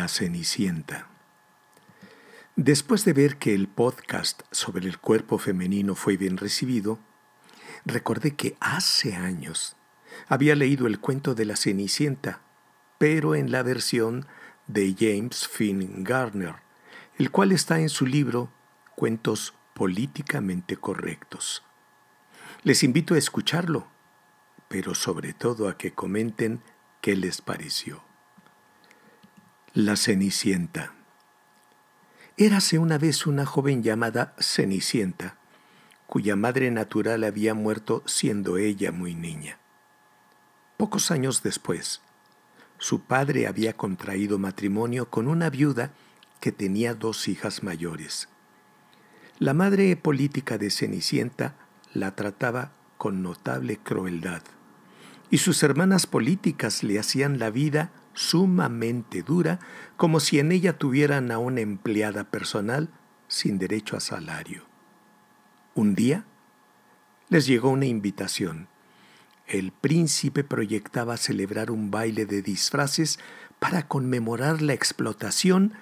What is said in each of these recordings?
La Cenicienta. Después de ver que el podcast sobre el cuerpo femenino fue bien recibido, recordé que hace años había leído el cuento de la Cenicienta, pero en la versión de James Finn Garner, el cual está en su libro Cuentos políticamente correctos. Les invito a escucharlo, pero sobre todo a que comenten qué les pareció. La Cenicienta. Érase una vez una joven llamada Cenicienta, cuya madre natural había muerto siendo ella muy niña. Pocos años después, su padre había contraído matrimonio con una viuda que tenía dos hijas mayores. La madre política de Cenicienta la trataba con notable crueldad, y sus hermanas políticas le hacían la vida sumamente dura, como si en ella tuvieran a una empleada personal sin derecho a salario. Un día les llegó una invitación. El príncipe proyectaba celebrar un baile de disfraces para conmemorar la explotación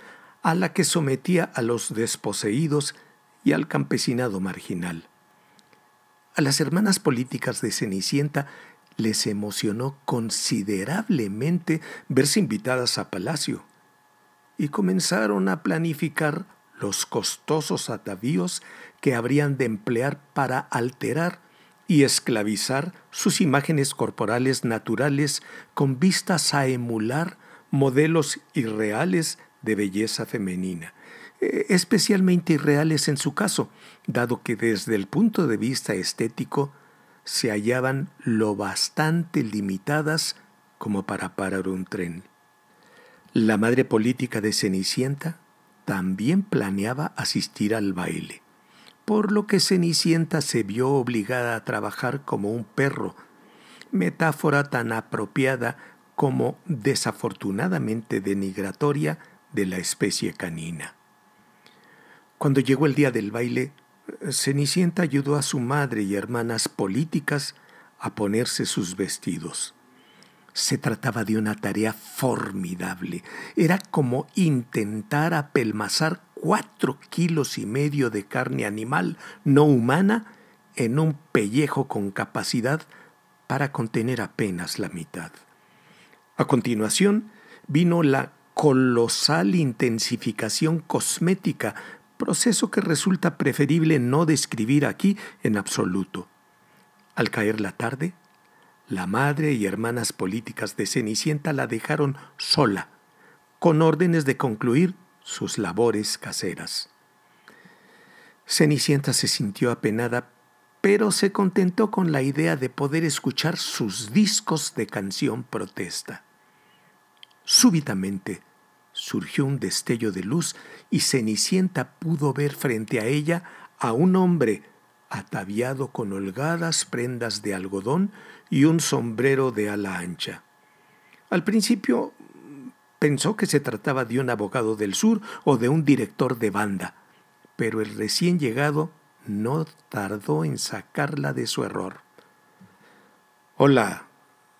a la que sometía a los desposeídos y al campesinado marginal. A las hermanas políticas de Cenicienta les emocionó considerablemente verse invitadas a palacio y comenzaron a planificar los costosos atavíos que habrían de emplear para alterar y esclavizar sus imágenes corporales naturales con vistas a emular modelos irreales de belleza femenina, eh, especialmente irreales en su caso, dado que desde el punto de vista estético se hallaban lo bastante limitadas como para parar un tren. La madre política de Cenicienta también planeaba asistir al baile, por lo que Cenicienta se vio obligada a trabajar como un perro, metáfora tan apropiada como desafortunadamente denigratoria de la especie canina. Cuando llegó el día del baile, Cenicienta ayudó a su madre y hermanas políticas a ponerse sus vestidos. Se trataba de una tarea formidable. Era como intentar apelmazar cuatro kilos y medio de carne animal no humana en un pellejo con capacidad para contener apenas la mitad. A continuación vino la colosal intensificación cosmética proceso que resulta preferible no describir aquí en absoluto. Al caer la tarde, la madre y hermanas políticas de Cenicienta la dejaron sola, con órdenes de concluir sus labores caseras. Cenicienta se sintió apenada, pero se contentó con la idea de poder escuchar sus discos de canción protesta. Súbitamente, surgió un destello de luz y Cenicienta pudo ver frente a ella a un hombre ataviado con holgadas prendas de algodón y un sombrero de ala ancha. Al principio pensó que se trataba de un abogado del sur o de un director de banda, pero el recién llegado no tardó en sacarla de su error. Hola,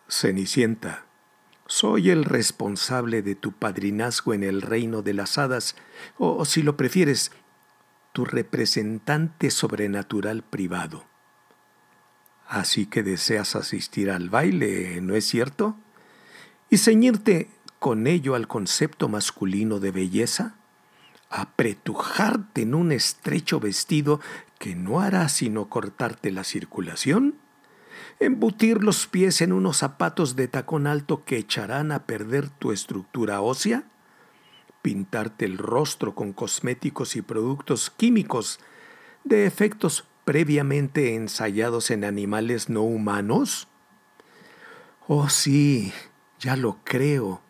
Cenicienta, soy el responsable de tu padrinazgo en el reino de las hadas, o si lo prefieres, tu representante sobrenatural privado. Así que deseas asistir al baile, ¿no es cierto? ¿Y ceñirte con ello al concepto masculino de belleza? ¿Apretujarte en un estrecho vestido que no hará sino cortarte la circulación? Embutir los pies en unos zapatos de tacón alto que echarán a perder tu estructura ósea, pintarte el rostro con cosméticos y productos químicos de efectos previamente ensayados en animales no humanos? Oh sí, ya lo creo,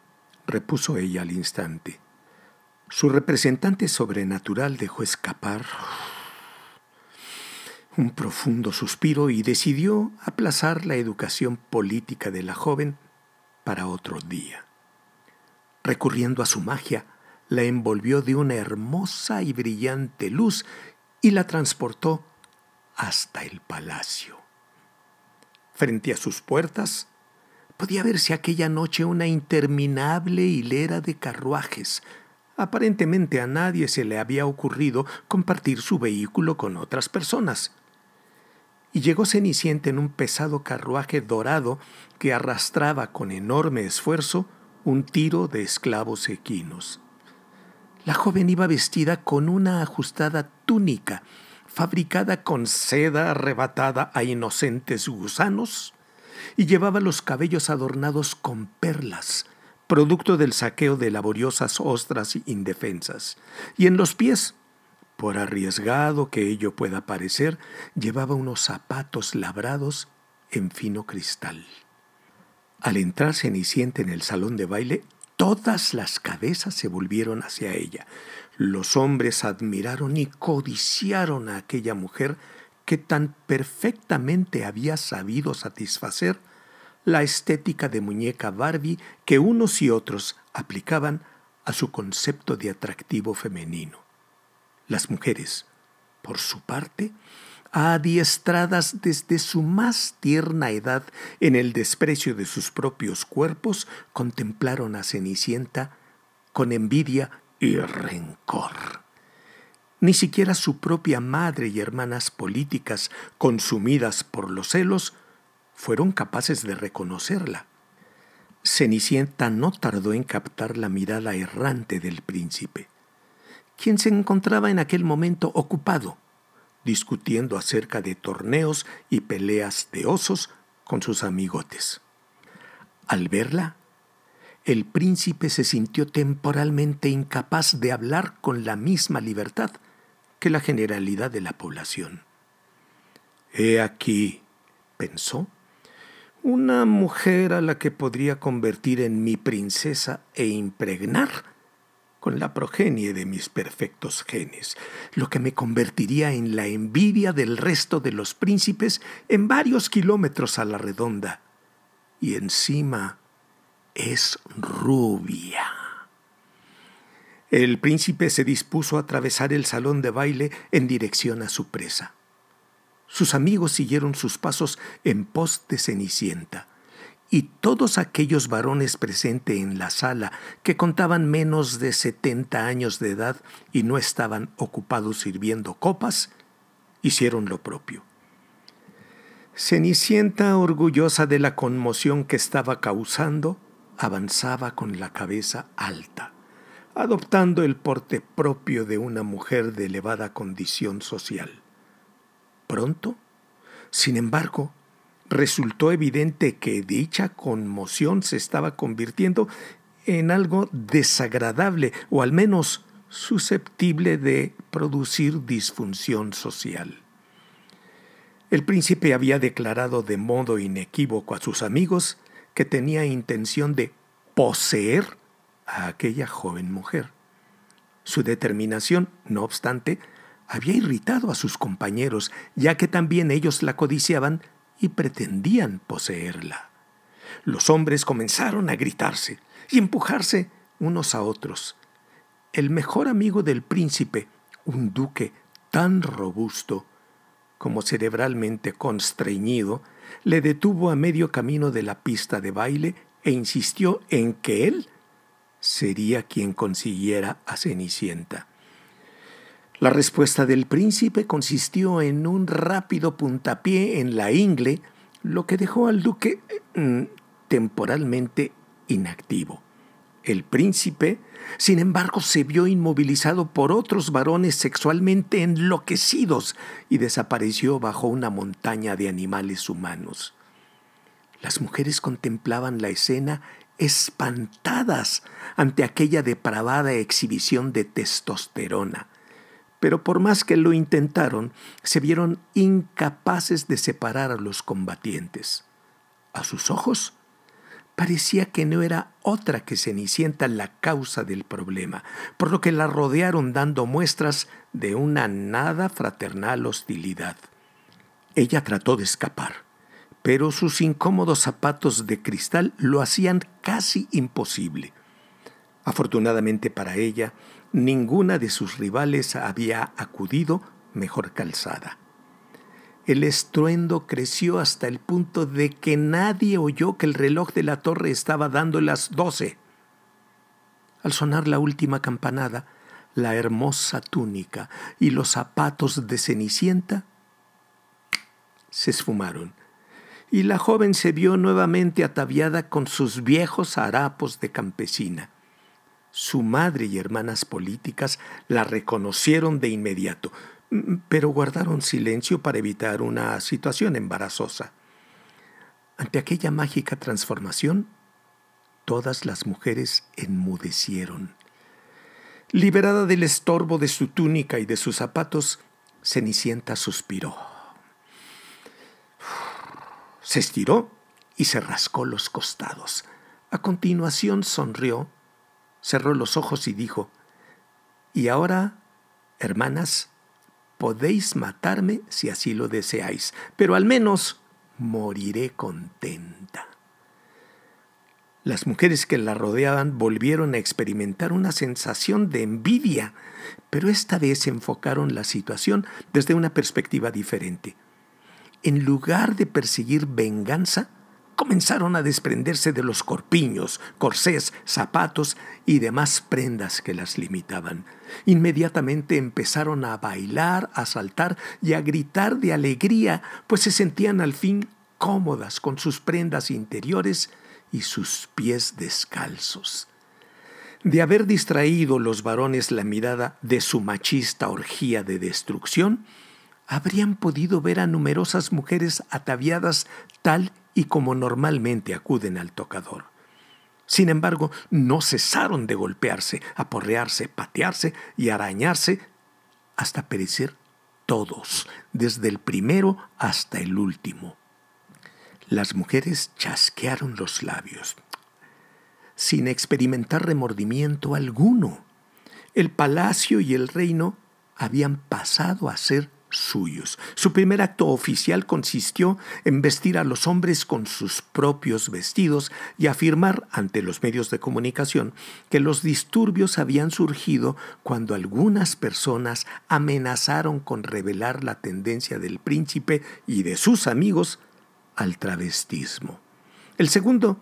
repuso ella al instante. Su representante sobrenatural dejó escapar un profundo suspiro y decidió aplazar la educación política de la joven para otro día. Recurriendo a su magia, la envolvió de una hermosa y brillante luz y la transportó hasta el palacio. Frente a sus puertas, podía verse aquella noche una interminable hilera de carruajes. Aparentemente a nadie se le había ocurrido compartir su vehículo con otras personas. Y llegó Cenicienta en un pesado carruaje dorado que arrastraba con enorme esfuerzo un tiro de esclavos equinos. La joven iba vestida con una ajustada túnica, fabricada con seda arrebatada a inocentes gusanos, y llevaba los cabellos adornados con perlas, producto del saqueo de laboriosas ostras indefensas, y en los pies, por arriesgado que ello pueda parecer, llevaba unos zapatos labrados en fino cristal. Al entrar Cenicienta en el salón de baile, todas las cabezas se volvieron hacia ella. Los hombres admiraron y codiciaron a aquella mujer que tan perfectamente había sabido satisfacer la estética de muñeca Barbie que unos y otros aplicaban a su concepto de atractivo femenino. Las mujeres, por su parte, adiestradas desde su más tierna edad en el desprecio de sus propios cuerpos, contemplaron a Cenicienta con envidia y rencor. Ni siquiera su propia madre y hermanas políticas, consumidas por los celos, fueron capaces de reconocerla. Cenicienta no tardó en captar la mirada errante del príncipe, quien se encontraba en aquel momento ocupado, discutiendo acerca de torneos y peleas de osos con sus amigotes. Al verla, el príncipe se sintió temporalmente incapaz de hablar con la misma libertad que la generalidad de la población. He aquí, pensó, una mujer a la que podría convertir en mi princesa e impregnar con la progenie de mis perfectos genes, lo que me convertiría en la envidia del resto de los príncipes en varios kilómetros a la redonda. Y encima es rubia. El príncipe se dispuso a atravesar el salón de baile en dirección a su presa. Sus amigos siguieron sus pasos en pos de Cenicienta, y todos aquellos varones presentes en la sala que contaban menos de setenta años de edad y no estaban ocupados sirviendo copas, hicieron lo propio. Cenicienta, orgullosa de la conmoción que estaba causando, avanzaba con la cabeza alta adoptando el porte propio de una mujer de elevada condición social. Pronto, sin embargo, resultó evidente que dicha conmoción se estaba convirtiendo en algo desagradable o al menos susceptible de producir disfunción social. El príncipe había declarado de modo inequívoco a sus amigos que tenía intención de poseer a aquella joven mujer. Su determinación, no obstante, había irritado a sus compañeros, ya que también ellos la codiciaban y pretendían poseerla. Los hombres comenzaron a gritarse y empujarse unos a otros. El mejor amigo del príncipe, un duque tan robusto como cerebralmente constreñido, le detuvo a medio camino de la pista de baile e insistió en que él sería quien consiguiera a Cenicienta. La respuesta del príncipe consistió en un rápido puntapié en la ingle, lo que dejó al duque mm, temporalmente inactivo. El príncipe, sin embargo, se vio inmovilizado por otros varones sexualmente enloquecidos y desapareció bajo una montaña de animales humanos. Las mujeres contemplaban la escena espantadas ante aquella depravada exhibición de testosterona. Pero por más que lo intentaron, se vieron incapaces de separar a los combatientes. A sus ojos, parecía que no era otra que Cenicienta la causa del problema, por lo que la rodearon dando muestras de una nada fraternal hostilidad. Ella trató de escapar pero sus incómodos zapatos de cristal lo hacían casi imposible. Afortunadamente para ella, ninguna de sus rivales había acudido mejor calzada. el estruendo creció hasta el punto de que nadie oyó que el reloj de la torre estaba dando las doce. Al sonar la última campanada, la hermosa túnica y los zapatos de Cenicienta se esfumaron, y la joven se vio nuevamente ataviada con sus viejos harapos de campesina. Su madre y hermanas políticas la reconocieron de inmediato, pero guardaron silencio para evitar una situación embarazosa. Ante aquella mágica transformación, todas las mujeres enmudecieron. Liberada del estorbo de su túnica y de sus zapatos, Cenicienta suspiró. Se estiró y se rascó los costados. A continuación sonrió, cerró los ojos y dijo, Y ahora, hermanas, podéis matarme si así lo deseáis, pero al menos moriré contenta. Las mujeres que la rodeaban volvieron a experimentar una sensación de envidia, pero esta vez enfocaron la situación desde una perspectiva diferente. En lugar de perseguir venganza, comenzaron a desprenderse de los corpiños, corsés, zapatos y demás prendas que las limitaban. Inmediatamente empezaron a bailar, a saltar y a gritar de alegría, pues se sentían al fin cómodas con sus prendas interiores y sus pies descalzos. De haber distraído los varones la mirada de su machista orgía de destrucción, habrían podido ver a numerosas mujeres ataviadas tal y como normalmente acuden al tocador. Sin embargo, no cesaron de golpearse, aporrearse, patearse y arañarse hasta perecer todos, desde el primero hasta el último. Las mujeres chasquearon los labios, sin experimentar remordimiento alguno. El palacio y el reino habían pasado a ser suyos. Su primer acto oficial consistió en vestir a los hombres con sus propios vestidos y afirmar ante los medios de comunicación que los disturbios habían surgido cuando algunas personas amenazaron con revelar la tendencia del príncipe y de sus amigos al travestismo. El segundo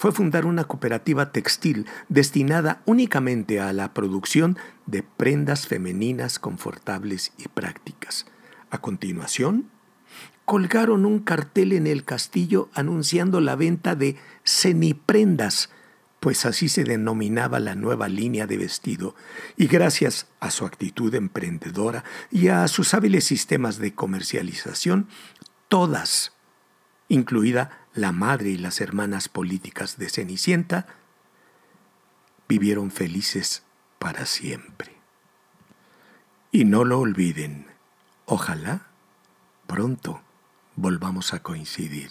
fue fundar una cooperativa textil destinada únicamente a la producción de prendas femeninas confortables y prácticas. A continuación, colgaron un cartel en el castillo anunciando la venta de semiprendas, pues así se denominaba la nueva línea de vestido, y gracias a su actitud emprendedora y a sus hábiles sistemas de comercialización, todas, incluida la madre y las hermanas políticas de Cenicienta, vivieron felices para siempre. Y no lo olviden, ojalá pronto volvamos a coincidir.